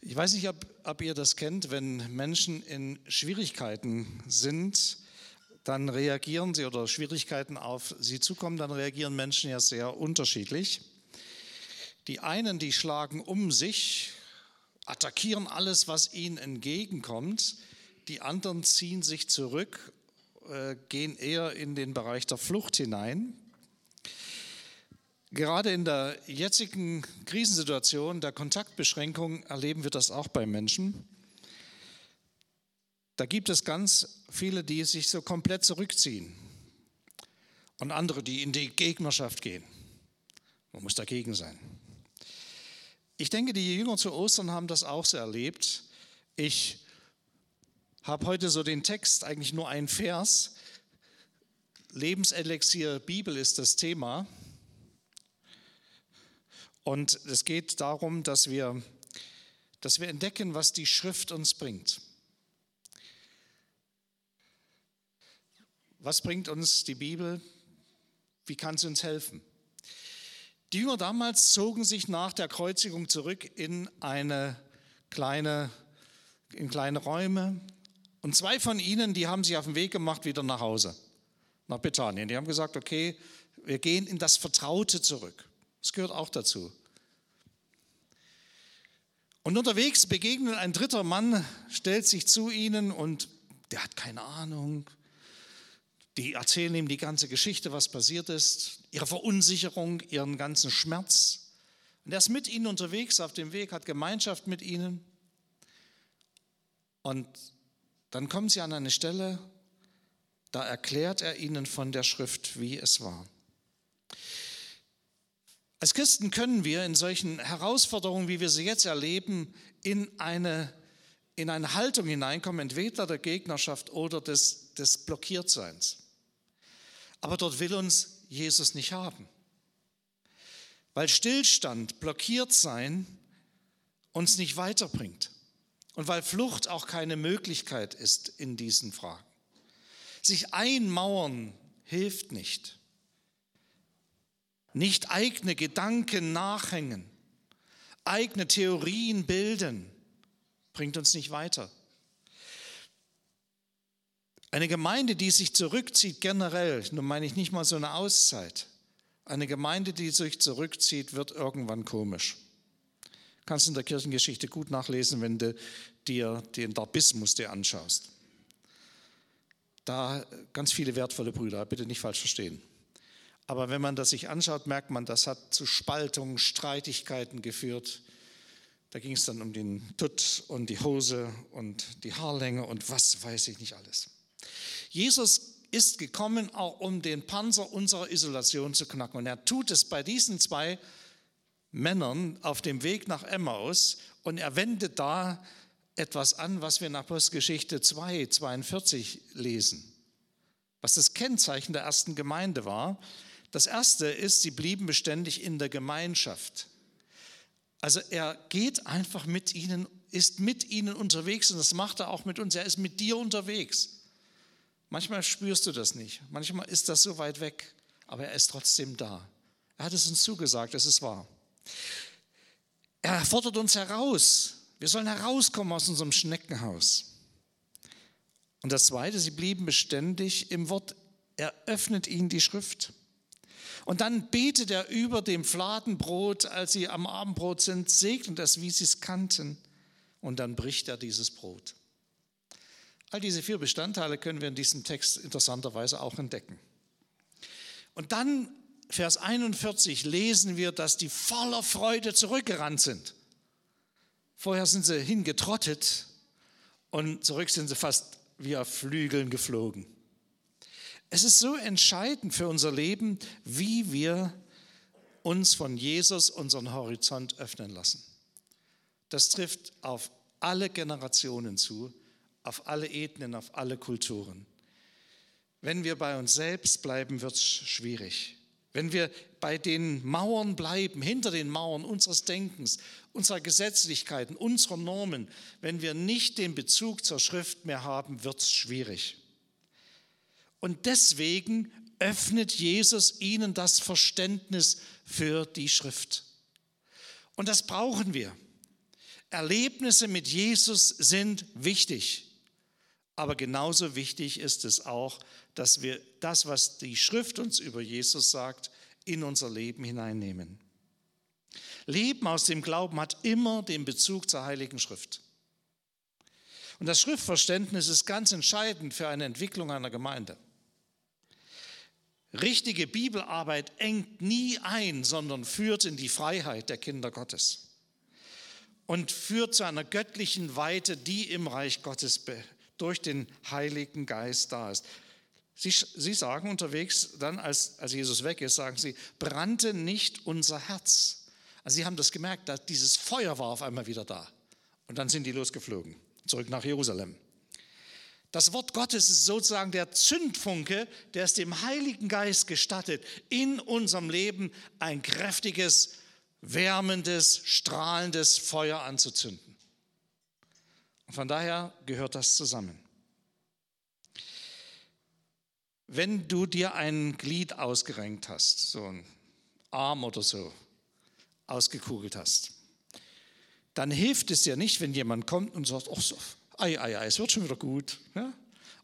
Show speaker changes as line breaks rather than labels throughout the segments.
Ich weiß nicht, ob, ob, ihr das kennt, wenn Menschen in Schwierigkeiten sind, dann reagieren sie oder Schwierigkeiten auf sie zukommen, dann reagieren Menschen ja sehr unterschiedlich. Die einen, die schlagen um sich, attackieren alles, was ihnen entgegenkommt. Die anderen ziehen sich zurück, äh, gehen eher in den Bereich der Flucht hinein. Gerade in der jetzigen Krisensituation der Kontaktbeschränkung erleben wir das auch bei Menschen. Da gibt es ganz viele, die sich so komplett zurückziehen und andere, die in die Gegnerschaft gehen. Man muss dagegen sein. Ich denke, die Jünger zu Ostern haben das auch so erlebt. Ich habe heute so den Text, eigentlich nur ein Vers. Lebenselixier Bibel ist das Thema. Und es geht darum, dass wir, dass wir entdecken, was die Schrift uns bringt. Was bringt uns die Bibel? Wie kann sie uns helfen? Die Jünger damals zogen sich nach der Kreuzigung zurück in eine kleine, in kleine Räume. Und zwei von ihnen, die haben sich auf den Weg gemacht wieder nach Hause, nach Bethanien. Die haben gesagt, okay, wir gehen in das Vertraute zurück. Das gehört auch dazu. Und unterwegs begegnet ein dritter Mann, stellt sich zu ihnen und der hat keine Ahnung. Die erzählen ihm die ganze Geschichte, was passiert ist, ihre Verunsicherung, ihren ganzen Schmerz. Und er ist mit ihnen unterwegs auf dem Weg, hat Gemeinschaft mit ihnen. Und dann kommen sie an eine Stelle, da erklärt er ihnen von der Schrift, wie es war. Als Christen können wir in solchen Herausforderungen, wie wir sie jetzt erleben, in eine, in eine Haltung hineinkommen, entweder der Gegnerschaft oder des, des Blockiertseins. Aber dort will uns Jesus nicht haben. Weil Stillstand, blockiert sein, uns nicht weiterbringt. Und weil Flucht auch keine Möglichkeit ist in diesen Fragen. Sich einmauern hilft nicht nicht eigene Gedanken nachhängen, eigene Theorien bilden, bringt uns nicht weiter. Eine Gemeinde, die sich zurückzieht generell, nun meine ich nicht mal so eine Auszeit, eine Gemeinde, die sich zurückzieht, wird irgendwann komisch. Kannst du in der Kirchengeschichte gut nachlesen, wenn du dir den Darbismus dir anschaust. Da ganz viele wertvolle Brüder, bitte nicht falsch verstehen. Aber wenn man das sich anschaut, merkt man, das hat zu Spaltungen, Streitigkeiten geführt. Da ging es dann um den Tutt und die Hose und die Haarlänge und was weiß ich nicht alles. Jesus ist gekommen, auch um den Panzer unserer Isolation zu knacken. Und er tut es bei diesen zwei Männern auf dem Weg nach Emmaus und er wendet da etwas an, was wir in Apostelgeschichte 2, 42 lesen, was das Kennzeichen der ersten Gemeinde war. Das erste ist, sie blieben beständig in der Gemeinschaft. Also er geht einfach mit ihnen, ist mit ihnen unterwegs und das macht er auch mit uns. Er ist mit dir unterwegs. Manchmal spürst du das nicht, manchmal ist das so weit weg, aber er ist trotzdem da. Er hat es uns zugesagt, es ist wahr. Er fordert uns heraus. Wir sollen herauskommen aus unserem Schneckenhaus. Und das Zweite, sie blieben beständig im Wort. Er öffnet ihnen die Schrift. Und dann betet er über dem Fladenbrot, als sie am Abendbrot sind, segnet es, wie sie es kannten. Und dann bricht er dieses Brot. All diese vier Bestandteile können wir in diesem Text interessanterweise auch entdecken. Und dann, Vers 41, lesen wir, dass die voller Freude zurückgerannt sind. Vorher sind sie hingetrottet und zurück sind sie fast wie auf Flügeln geflogen. Es ist so entscheidend für unser Leben, wie wir uns von Jesus unseren Horizont öffnen lassen. Das trifft auf alle Generationen zu, auf alle Ethnien, auf alle Kulturen. Wenn wir bei uns selbst bleiben, wird es schwierig. Wenn wir bei den Mauern bleiben, hinter den Mauern unseres Denkens, unserer Gesetzlichkeiten, unserer Normen, wenn wir nicht den Bezug zur Schrift mehr haben, wird es schwierig. Und deswegen öffnet Jesus ihnen das Verständnis für die Schrift. Und das brauchen wir. Erlebnisse mit Jesus sind wichtig. Aber genauso wichtig ist es auch, dass wir das, was die Schrift uns über Jesus sagt, in unser Leben hineinnehmen. Leben aus dem Glauben hat immer den Bezug zur Heiligen Schrift. Und das Schriftverständnis ist ganz entscheidend für eine Entwicklung einer Gemeinde. Richtige Bibelarbeit engt nie ein, sondern führt in die Freiheit der Kinder Gottes und führt zu einer göttlichen Weite, die im Reich Gottes durch den Heiligen Geist da ist. Sie, Sie sagen unterwegs, dann als, als Jesus weg ist, sagen Sie, brannte nicht unser Herz. Also Sie haben das gemerkt, dass dieses Feuer war auf einmal wieder da. Und dann sind die losgeflogen, zurück nach Jerusalem. Das Wort Gottes ist sozusagen der Zündfunke, der es dem Heiligen Geist gestattet, in unserem Leben ein kräftiges, wärmendes, strahlendes Feuer anzuzünden. Und von daher gehört das zusammen. Wenn du dir ein Glied ausgerenkt hast, so ein Arm oder so, ausgekugelt hast, dann hilft es dir nicht, wenn jemand kommt und sagt, ach so, ei, ei, ei, es wird schon wieder gut. Ja?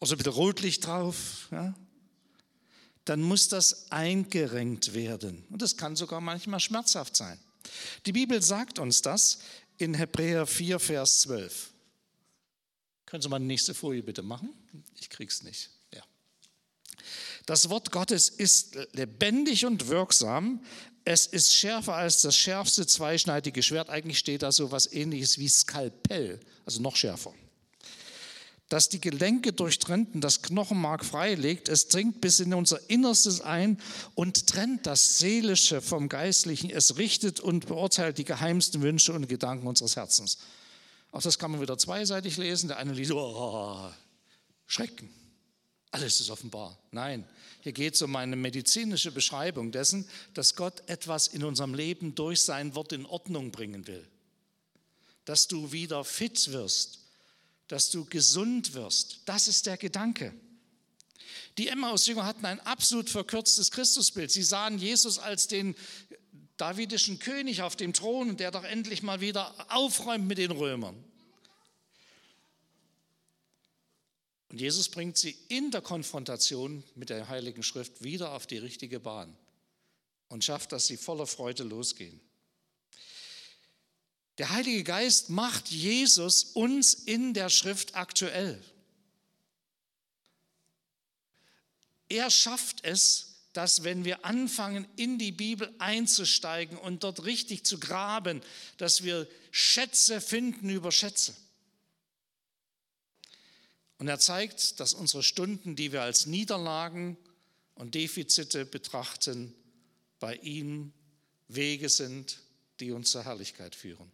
Oder bitte Rotlicht drauf. Ja? Dann muss das eingerenkt werden. Und das kann sogar manchmal schmerzhaft sein. Die Bibel sagt uns das in Hebräer 4, Vers 12. Können Sie mal die nächste Folie bitte machen? Ich krieg's nicht. Ja. Das Wort Gottes ist lebendig und wirksam. Es ist schärfer als das schärfste zweischneidige Schwert. Eigentlich steht da so was ähnliches wie Skalpell, also noch schärfer das die Gelenke durchtrennt und das Knochenmark freilegt. Es dringt bis in unser Innerstes ein und trennt das Seelische vom Geistlichen. Es richtet und beurteilt die geheimsten Wünsche und Gedanken unseres Herzens. Auch das kann man wieder zweiseitig lesen. Der eine liest, oh, Schrecken. Alles ist offenbar. Nein, hier geht es um eine medizinische Beschreibung dessen, dass Gott etwas in unserem Leben durch sein Wort in Ordnung bringen will. Dass du wieder fit wirst, dass du gesund wirst. Das ist der Gedanke. Die Emmaus-Jünger hatten ein absolut verkürztes Christusbild. Sie sahen Jesus als den davidischen König auf dem Thron, der doch endlich mal wieder aufräumt mit den Römern. Und Jesus bringt sie in der Konfrontation mit der Heiligen Schrift wieder auf die richtige Bahn und schafft, dass sie voller Freude losgehen. Der Heilige Geist macht Jesus uns in der Schrift aktuell. Er schafft es, dass wenn wir anfangen, in die Bibel einzusteigen und dort richtig zu graben, dass wir Schätze finden über Schätze. Und er zeigt, dass unsere Stunden, die wir als Niederlagen und Defizite betrachten, bei ihm Wege sind, die uns zur Herrlichkeit führen.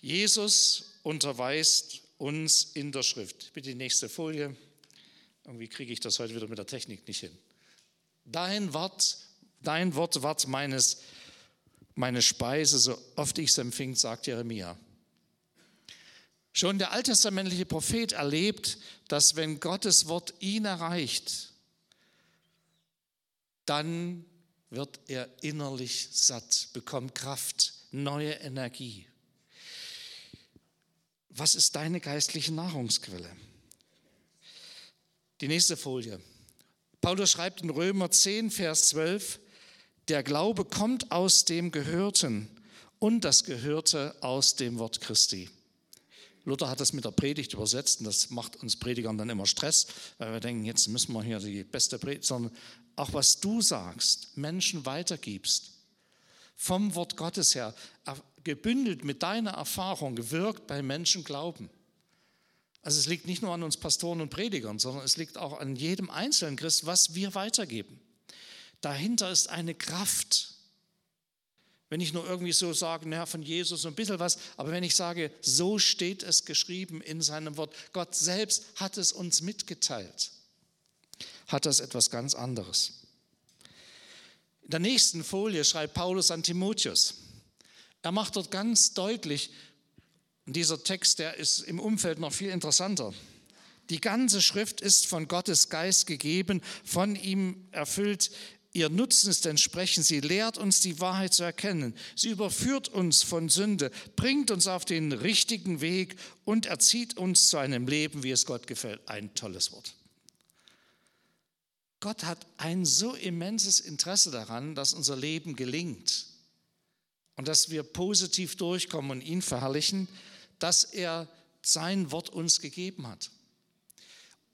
Jesus unterweist uns in der Schrift. Bitte die nächste Folie. Irgendwie kriege ich das heute wieder mit der Technik nicht hin. Dein Wort, dein Wort ward meines, meine Speise, so oft ich es empfing, sagt Jeremia. Schon der alttestamentliche Prophet erlebt, dass wenn Gottes Wort ihn erreicht, dann wird er innerlich satt, bekommt Kraft, neue Energie. Was ist deine geistliche Nahrungsquelle? Die nächste Folie. Paulus schreibt in Römer 10, Vers 12, der Glaube kommt aus dem Gehörten und das Gehörte aus dem Wort Christi. Luther hat das mit der Predigt übersetzt und das macht uns Predigern dann immer Stress, weil wir denken, jetzt müssen wir hier die beste Predigt, sondern auch was du sagst, Menschen weitergibst, vom Wort Gottes her, gebündelt mit deiner Erfahrung gewirkt bei Menschen glauben. Also es liegt nicht nur an uns Pastoren und Predigern, sondern es liegt auch an jedem einzelnen Christ, was wir weitergeben. Dahinter ist eine Kraft. Wenn ich nur irgendwie so sage, naja, von Jesus ein bisschen was, aber wenn ich sage, so steht es geschrieben in seinem Wort, Gott selbst hat es uns mitgeteilt, hat das etwas ganz anderes. In der nächsten Folie schreibt Paulus an Timotheus. Er macht dort ganz deutlich, dieser Text, der ist im Umfeld noch viel interessanter. Die ganze Schrift ist von Gottes Geist gegeben, von ihm erfüllt. ihr Nutzens entsprechen. Sie lehrt uns die Wahrheit zu erkennen. Sie überführt uns von Sünde, bringt uns auf den richtigen Weg und erzieht uns zu einem Leben, wie es Gott gefällt. Ein tolles Wort. Gott hat ein so immenses Interesse daran, dass unser Leben gelingt und dass wir positiv durchkommen und ihn verherrlichen, dass er sein Wort uns gegeben hat.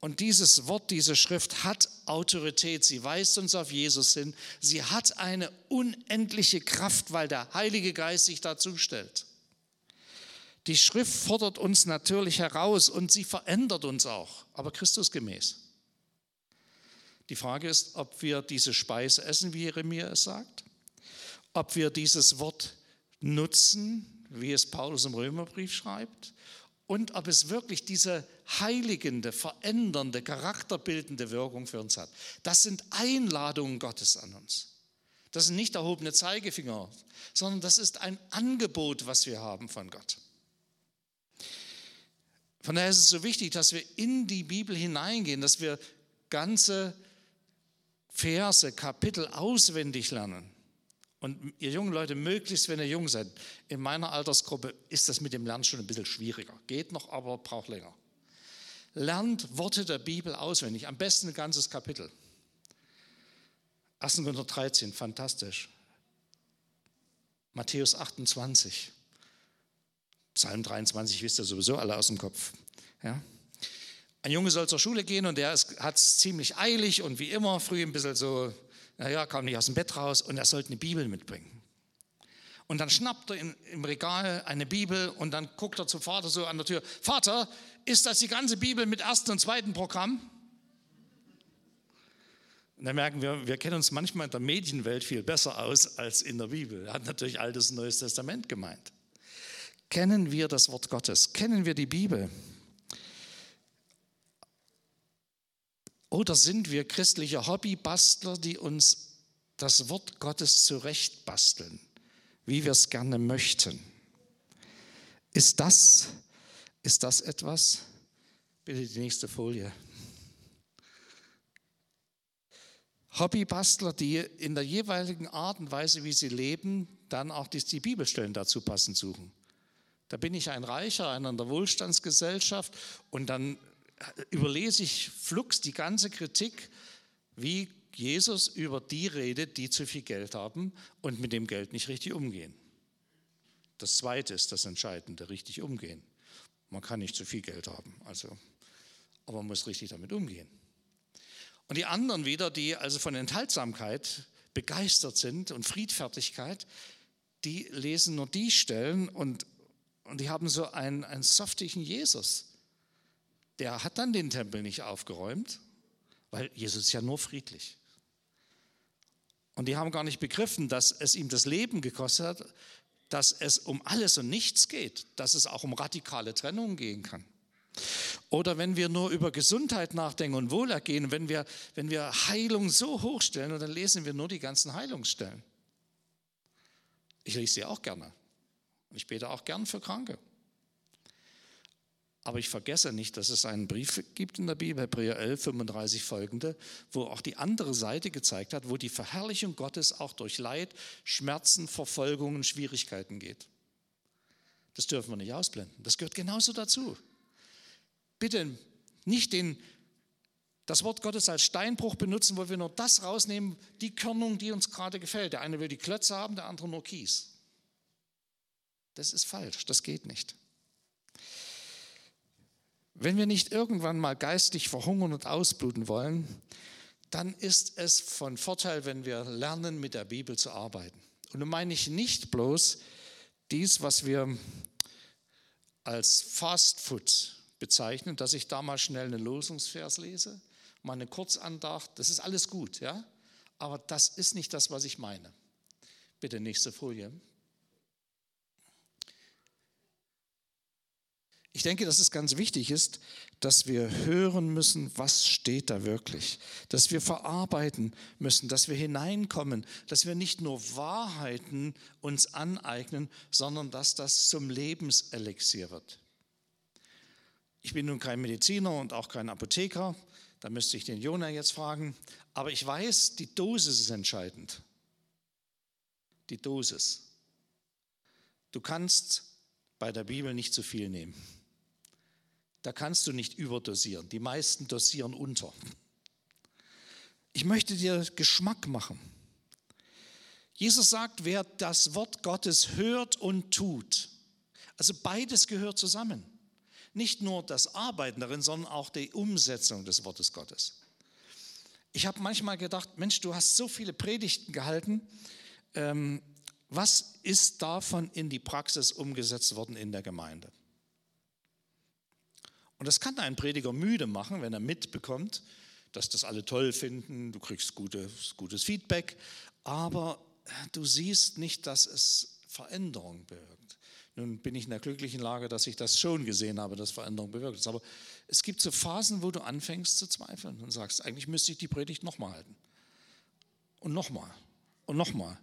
Und dieses Wort, diese Schrift hat Autorität. Sie weist uns auf Jesus hin. Sie hat eine unendliche Kraft, weil der Heilige Geist sich dazu stellt. Die Schrift fordert uns natürlich heraus und sie verändert uns auch, aber Christus gemäß. Die Frage ist, ob wir diese Speise essen, wie Jeremia es sagt, ob wir dieses Wort nutzen, wie es Paulus im Römerbrief schreibt, und ob es wirklich diese heiligende, verändernde, charakterbildende Wirkung für uns hat. Das sind Einladungen Gottes an uns. Das sind nicht erhobene Zeigefinger, sondern das ist ein Angebot, was wir haben von Gott. Von daher ist es so wichtig, dass wir in die Bibel hineingehen, dass wir ganze Verse, Kapitel auswendig lernen. Und ihr jungen Leute, möglichst, wenn ihr jung seid, in meiner Altersgruppe ist das mit dem Lernen schon ein bisschen schwieriger. Geht noch, aber braucht länger. Lernt Worte der Bibel auswendig, am besten ein ganzes Kapitel. 1. Korinther 13, fantastisch. Matthäus 28, Psalm 23, wisst ihr sowieso alle aus dem Kopf. Ja? Ein Junge soll zur Schule gehen und der hat es ziemlich eilig und wie immer früh ein bisschen so naja, kam nicht aus dem Bett raus und er sollte eine Bibel mitbringen. Und dann schnappt er in, im Regal eine Bibel und dann guckt er zum Vater so an der Tür, Vater, ist das die ganze Bibel mit ersten und zweiten Programm? Und dann merken wir, wir kennen uns manchmal in der Medienwelt viel besser aus als in der Bibel. Er hat natürlich Altes und Neues Testament gemeint. Kennen wir das Wort Gottes? Kennen wir die Bibel? Oder sind wir christliche Hobbybastler, die uns das Wort Gottes zurechtbasteln, wie wir es gerne möchten? Ist das, ist das etwas? Bitte die nächste Folie. Hobbybastler, die in der jeweiligen Art und Weise, wie sie leben, dann auch die, die Bibelstellen dazu passend suchen. Da bin ich ein Reicher, einer in der Wohlstandsgesellschaft und dann überlese ich flugs die ganze Kritik, wie Jesus über die redet, die zu viel Geld haben und mit dem Geld nicht richtig umgehen. Das zweite ist das Entscheidende, richtig umgehen. Man kann nicht zu viel Geld haben, also, aber man muss richtig damit umgehen. Und die anderen wieder, die also von Enthaltsamkeit begeistert sind und Friedfertigkeit, die lesen nur die Stellen und, und die haben so einen, einen softigen Jesus der hat dann den Tempel nicht aufgeräumt, weil Jesus ist ja nur friedlich. Und die haben gar nicht begriffen, dass es ihm das Leben gekostet hat, dass es um alles und nichts geht, dass es auch um radikale Trennung gehen kann. Oder wenn wir nur über Gesundheit nachdenken und Wohlergehen, wenn wir, wenn wir Heilung so hochstellen, und dann lesen wir nur die ganzen Heilungsstellen. Ich lese sie auch gerne. Ich bete auch gern für Kranke. Aber ich vergesse nicht, dass es einen Brief gibt in der Bibel, Hebräer 11, 35 folgende, wo auch die andere Seite gezeigt hat, wo die Verherrlichung Gottes auch durch Leid, Schmerzen, Verfolgungen, Schwierigkeiten geht. Das dürfen wir nicht ausblenden. Das gehört genauso dazu. Bitte nicht den, das Wort Gottes als Steinbruch benutzen, wo wir nur das rausnehmen, die Körnung, die uns gerade gefällt. Der eine will die Klötze haben, der andere nur Kies. Das ist falsch, das geht nicht. Wenn wir nicht irgendwann mal geistig verhungern und ausbluten wollen, dann ist es von Vorteil, wenn wir lernen, mit der Bibel zu arbeiten. Und nun meine ich nicht bloß dies, was wir als Fast Food bezeichnen, dass ich da mal schnell einen Losungsvers lese, mal eine Kurzandacht, das ist alles gut, ja? Aber das ist nicht das, was ich meine. Bitte nächste Folie. Ich denke, dass es ganz wichtig ist, dass wir hören müssen, was steht da wirklich, dass wir verarbeiten müssen, dass wir hineinkommen, dass wir nicht nur Wahrheiten uns aneignen, sondern dass das zum Lebenselixier wird. Ich bin nun kein Mediziner und auch kein Apotheker, da müsste ich den Jona jetzt fragen, Aber ich weiß, die Dosis ist entscheidend. Die Dosis. Du kannst bei der Bibel nicht zu viel nehmen. Da kannst du nicht überdosieren. Die meisten dosieren unter. Ich möchte dir Geschmack machen. Jesus sagt, wer das Wort Gottes hört und tut, also beides gehört zusammen. Nicht nur das Arbeiten darin, sondern auch die Umsetzung des Wortes Gottes. Ich habe manchmal gedacht, Mensch, du hast so viele Predigten gehalten. Ähm, was ist davon in die Praxis umgesetzt worden in der Gemeinde? Und das kann einen Prediger müde machen, wenn er mitbekommt, dass das alle toll finden, du kriegst gutes, gutes Feedback, aber du siehst nicht, dass es Veränderung bewirkt. Nun bin ich in der glücklichen Lage, dass ich das schon gesehen habe, dass Veränderung bewirkt ist. Aber es gibt so Phasen, wo du anfängst zu zweifeln und sagst, eigentlich müsste ich die Predigt nochmal halten. Und nochmal. Und nochmal.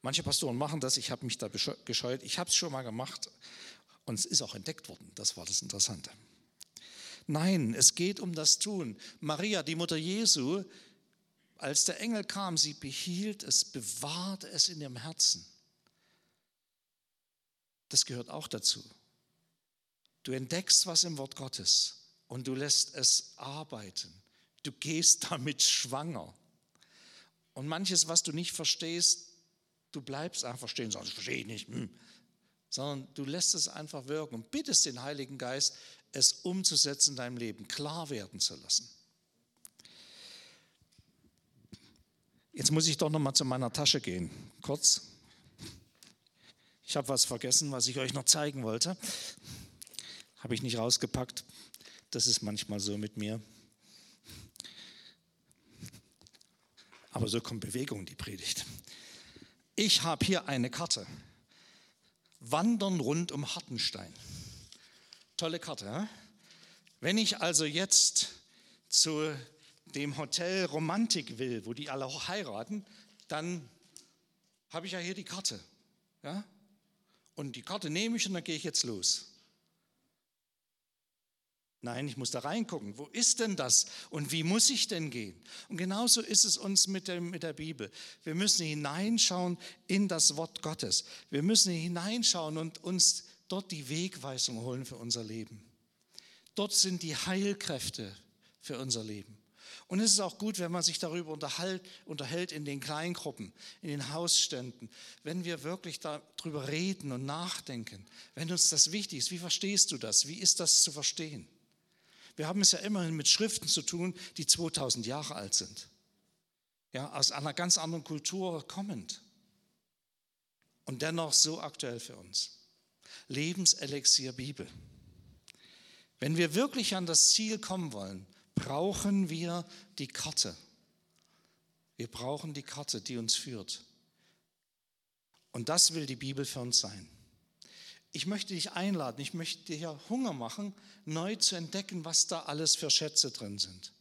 Manche Pastoren machen das, ich habe mich da gescheut. Ich habe es schon mal gemacht und es ist auch entdeckt worden. Das war das Interessante. Nein, es geht um das Tun. Maria, die Mutter Jesu, als der Engel kam, sie behielt es, bewahrte es in ihrem Herzen. Das gehört auch dazu. Du entdeckst was im Wort Gottes und du lässt es arbeiten. Du gehst damit schwanger. Und manches, was du nicht verstehst, du bleibst einfach stehen, das verstehe ich nicht, hm. sondern du lässt es einfach wirken und bittest den Heiligen Geist, es umzusetzen in deinem Leben, klar werden zu lassen. Jetzt muss ich doch noch mal zu meiner Tasche gehen, kurz. Ich habe was vergessen, was ich euch noch zeigen wollte. Habe ich nicht rausgepackt. Das ist manchmal so mit mir. Aber so kommt Bewegung in die Predigt. Ich habe hier eine Karte. Wandern rund um Hartenstein. Tolle Karte. He? Wenn ich also jetzt zu dem Hotel Romantik will, wo die alle heiraten, dann habe ich ja hier die Karte. Ja? Und die Karte nehme ich und dann gehe ich jetzt los. Nein, ich muss da reingucken. Wo ist denn das? Und wie muss ich denn gehen? Und genauso ist es uns mit, dem, mit der Bibel. Wir müssen hineinschauen in das Wort Gottes. Wir müssen hineinschauen und uns dort die Wegweisung holen für unser Leben. Dort sind die Heilkräfte für unser Leben. Und es ist auch gut, wenn man sich darüber unterhält, in den Kleingruppen, in den Hausständen, wenn wir wirklich darüber reden und nachdenken, wenn uns das wichtig ist. Wie verstehst du das? Wie ist das zu verstehen? Wir haben es ja immerhin mit Schriften zu tun, die 2000 Jahre alt sind. Ja, aus einer ganz anderen Kultur kommend. Und dennoch so aktuell für uns. Lebenselixier Bibel. Wenn wir wirklich an das Ziel kommen wollen, brauchen wir die Karte. Wir brauchen die Karte, die uns führt. Und das will die Bibel für uns sein. Ich möchte dich einladen, ich möchte dir Hunger machen, neu zu entdecken, was da alles für Schätze drin sind.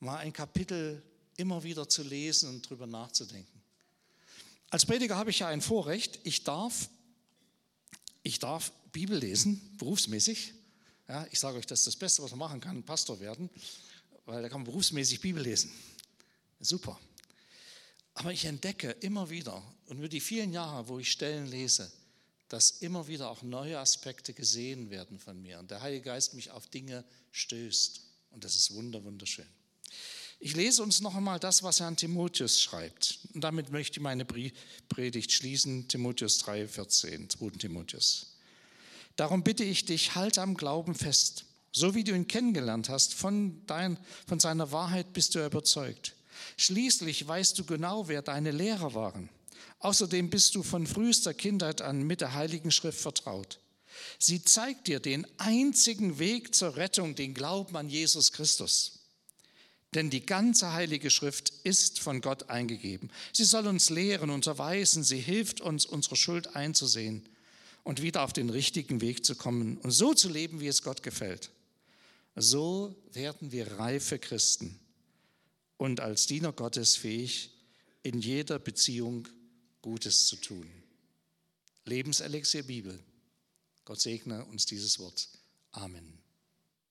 Mal ein Kapitel immer wieder zu lesen und drüber nachzudenken. Als Prediger habe ich ja ein Vorrecht. Ich darf, ich darf Bibel lesen, berufsmäßig. Ja, ich sage euch, das ist das Beste, was man machen kann, Pastor werden, weil da kann man berufsmäßig Bibel lesen. Super. Aber ich entdecke immer wieder und über die vielen Jahre, wo ich Stellen lese, dass immer wieder auch neue Aspekte gesehen werden von mir und der Heilige Geist mich auf Dinge stößt. Und das ist wunder, wunderschön. Ich lese uns noch einmal das, was er an Timotheus schreibt. Und damit möchte ich meine Predigt schließen. Timotheus 3, 14, 2. Timotheus. Darum bitte ich dich, halt am Glauben fest. So wie du ihn kennengelernt hast, von, dein, von seiner Wahrheit bist du überzeugt. Schließlich weißt du genau, wer deine Lehrer waren. Außerdem bist du von frühester Kindheit an mit der Heiligen Schrift vertraut. Sie zeigt dir den einzigen Weg zur Rettung, den Glauben an Jesus Christus. Denn die ganze Heilige Schrift ist von Gott eingegeben. Sie soll uns lehren, unterweisen, sie hilft uns, unsere Schuld einzusehen und wieder auf den richtigen Weg zu kommen und so zu leben, wie es Gott gefällt. So werden wir reife Christen und als Diener Gottes fähig, in jeder Beziehung Gutes zu tun. Lebenselixier Bibel. Gott segne uns dieses Wort. Amen.